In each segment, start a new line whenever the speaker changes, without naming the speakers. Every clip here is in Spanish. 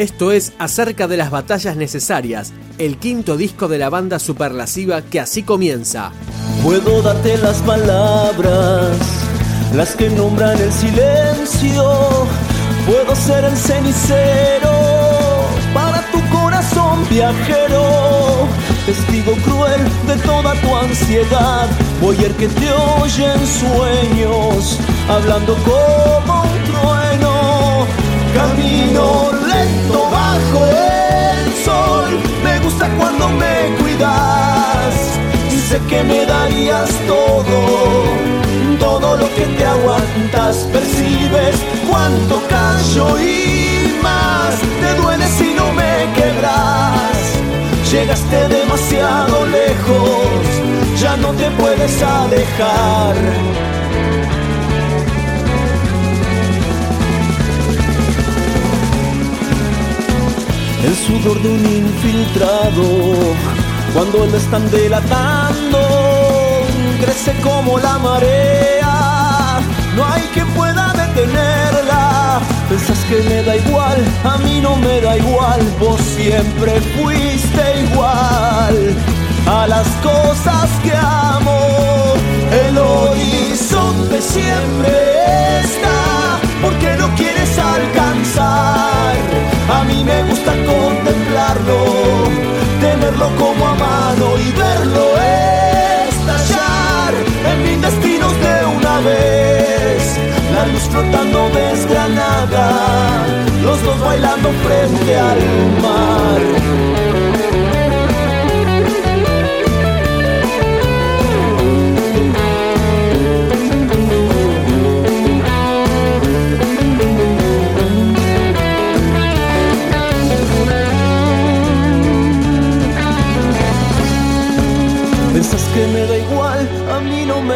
Esto es acerca de las batallas necesarias, el quinto disco de la banda superlasiva que así comienza.
Puedo darte las palabras, las que nombran el silencio. Puedo ser el cenicero para tu corazón viajero. Testigo cruel de toda tu ansiedad. Voy el que te oye en sueños, hablando como cuando me cuidas. Sé que me darías todo, todo lo que te aguantas. Percibes cuánto callo y más. Te duele si no me quebras. Llegaste demasiado lejos, ya no te puedes alejar. El sudor de un infiltrado. Cuando lo están delatando, crece como la marea. No hay quien pueda detenerla. Pensás que me da igual, a mí no me da igual. Vos siempre fuiste igual a las cosas que amo. El horizonte siempre está tenerlo como a mano y verlo estallar en mis destinos de una vez. La luz flotando desgranada, los dos bailando frente al mar.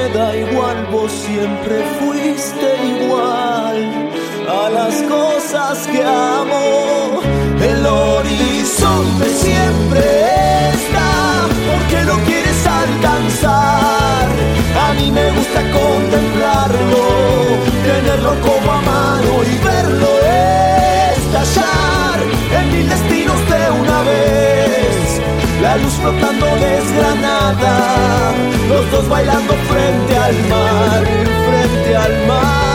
Me da igual, vos siempre fuiste igual a las cosas que amo. El horizonte siempre está, porque lo quieres alcanzar. A mí me gusta contemplarlo, tenerlo como a mano y verlo estallar en mil destinos de una vez la luz flotando desgranada, los dos bailando frente al mar, frente al mar.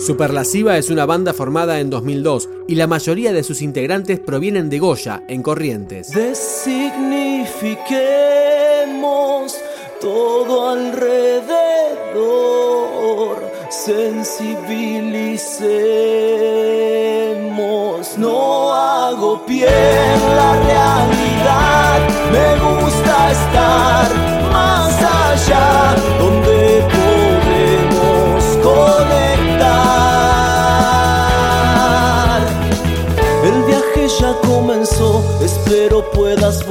Superlasiva es una banda formada en 2002 y la mayoría de sus integrantes provienen de Goya, en Corrientes.
Designifiquemos todo alrededor, sensibilicemos. No hago pie en la realidad, me gusta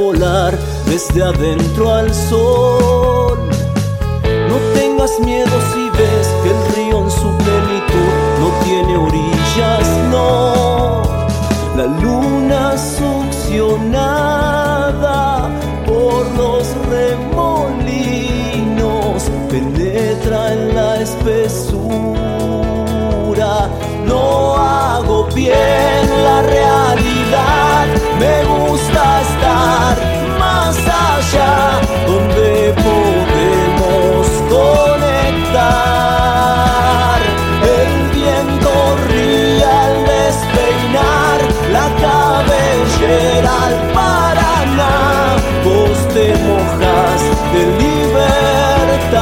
volar desde adentro al sol. No tengas miedo si ves que el río en su plenitud no tiene orillas, no. La luna succionada por los remolinos penetra en la espesura. No hago bien la realidad, me gusta donde podemos conectar. El viento ríe al despeinar la cabellera al Paraná. Vos te mojas de libertad.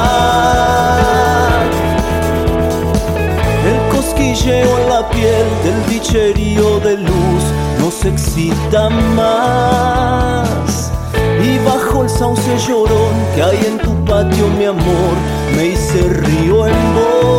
El cosquilleo en la piel del bicherío de luz nos excita más. Bajo el sauce llorón que hay en tu patio, mi amor, me hice río en vos.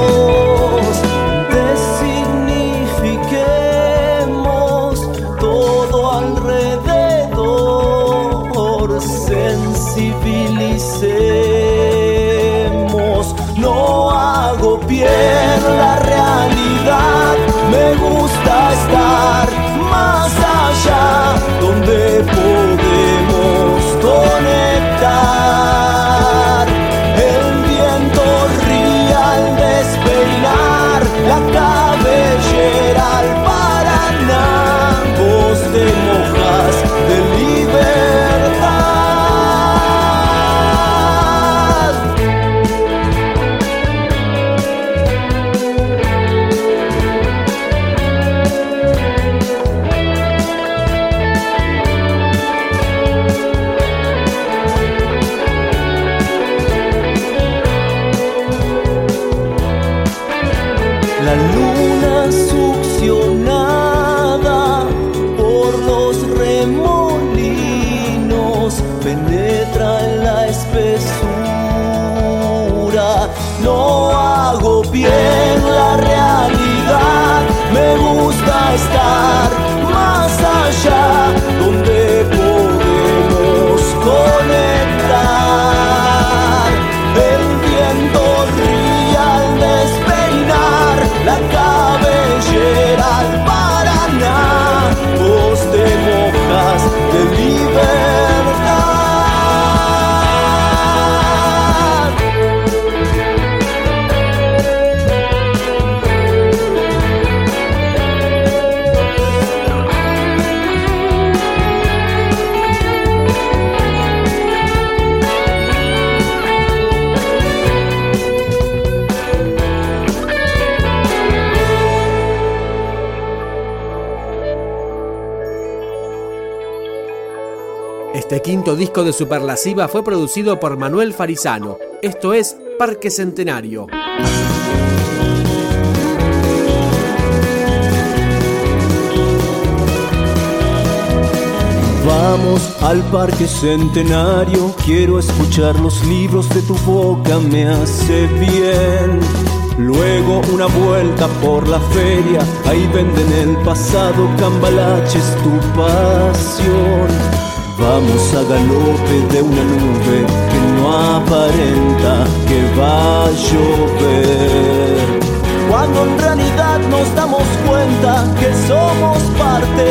No hago bien la realidad, me gusta estar
Este quinto disco de Superlasiva fue producido por Manuel Farisano. Esto es Parque Centenario.
Vamos al parque centenario, quiero escuchar los libros de tu boca, me hace bien. Luego una vuelta por la feria, ahí venden el pasado, cambalaches tu pasión. Vamos a galope de una nube que no aparenta que va a llover. Cuando en realidad nos damos cuenta que somos parte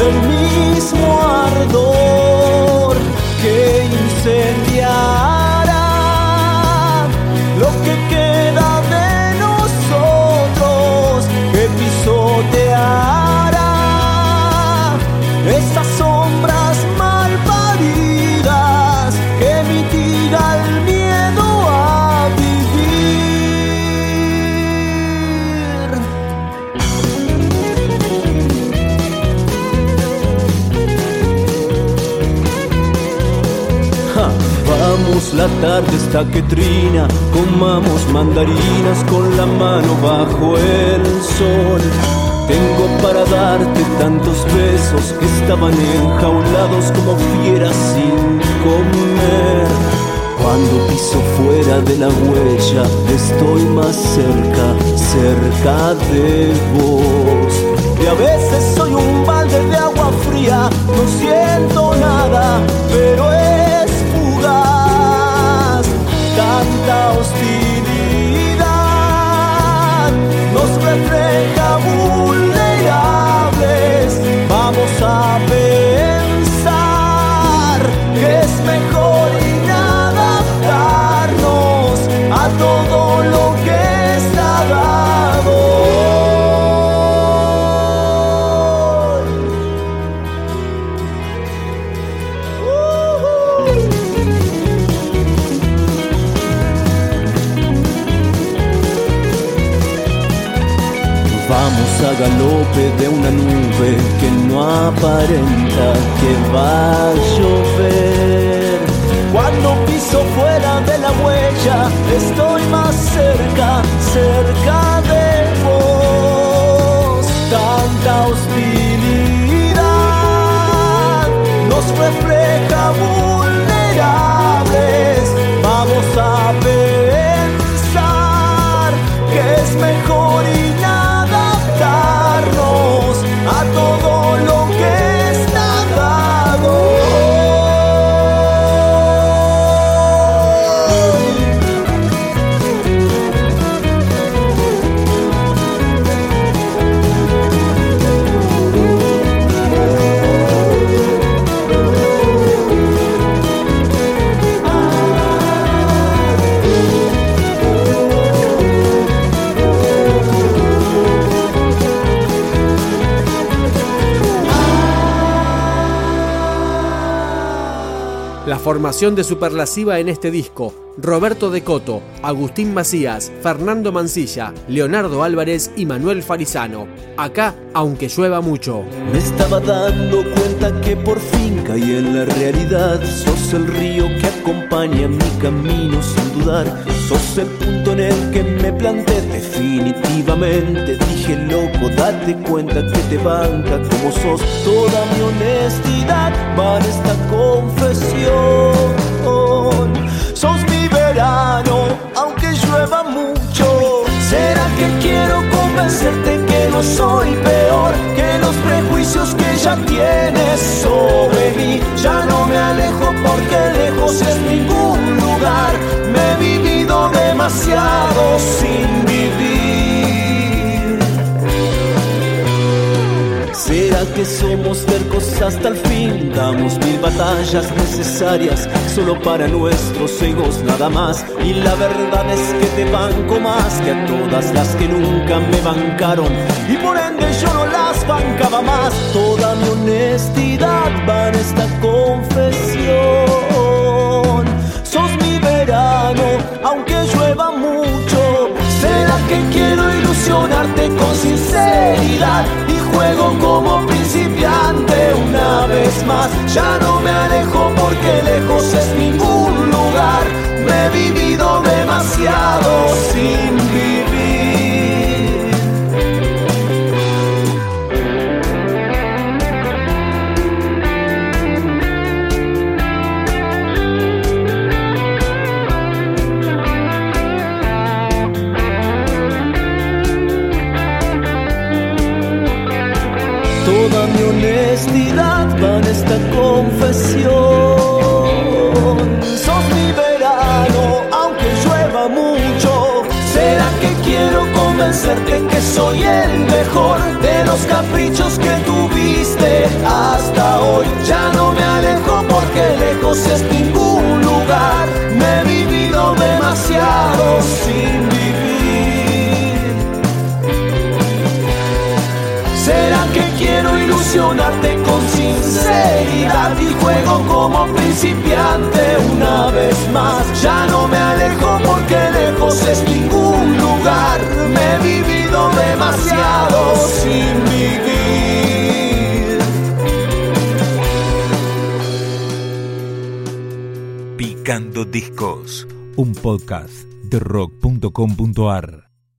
del mismo ardor que incendiará La tarde está que trina, comamos mandarinas con la mano bajo el sol. Tengo para darte tantos besos que estaban enjaulados como fieras sin comer. Cuando piso fuera de la huella, estoy más cerca, cerca de vos. A galope de una nube que no aparenta que va a llover. Cuando piso fuera de la huella, estoy más cerca, cerca de vos. Tanta hostilidad nos refleja vulnerables.
Formación de Superlasiva en este disco, Roberto De Coto, Agustín Macías, Fernando Mancilla, Leonardo Álvarez y Manuel Farizano. Acá, aunque llueva mucho.
Me estaba dando cuenta que por fin caí en la realidad. Sos el río que acompaña mi camino sin dudar. Sos el punto en el que me planté definitivamente. Dije loco, date cuenta que te banca como sos. Toda mi honestidad en esta confesión. Sos mi aunque llueva mucho. ¿Será que quiero convencerte que no soy peor que los prejuicios que ya tienes sobre mí? ¿Será que somos tercos hasta el fin? Damos mil batallas necesarias solo para nuestros egos nada más. Y la verdad es que te banco más que a todas las que nunca me bancaron. Y por ende yo no las bancaba más. Ya no me alejo porque lejos es ningún lugar. Me he vivido demasiado sin honestidad va en esta confesión. Sos mi verano, aunque llueva mucho. ¿Será que quiero convencerte que soy el mejor de los caprichos que tuviste hasta hoy? Ya no me alejo porque lejos es ningún lugar. Me he vivido demasiado sin con sinceridad y juego como principiante una vez más? Ya no me alejo porque lejos es ningún lugar. Me he vivido demasiado sin vivir.
Picando Discos, un podcast de rock.com.ar.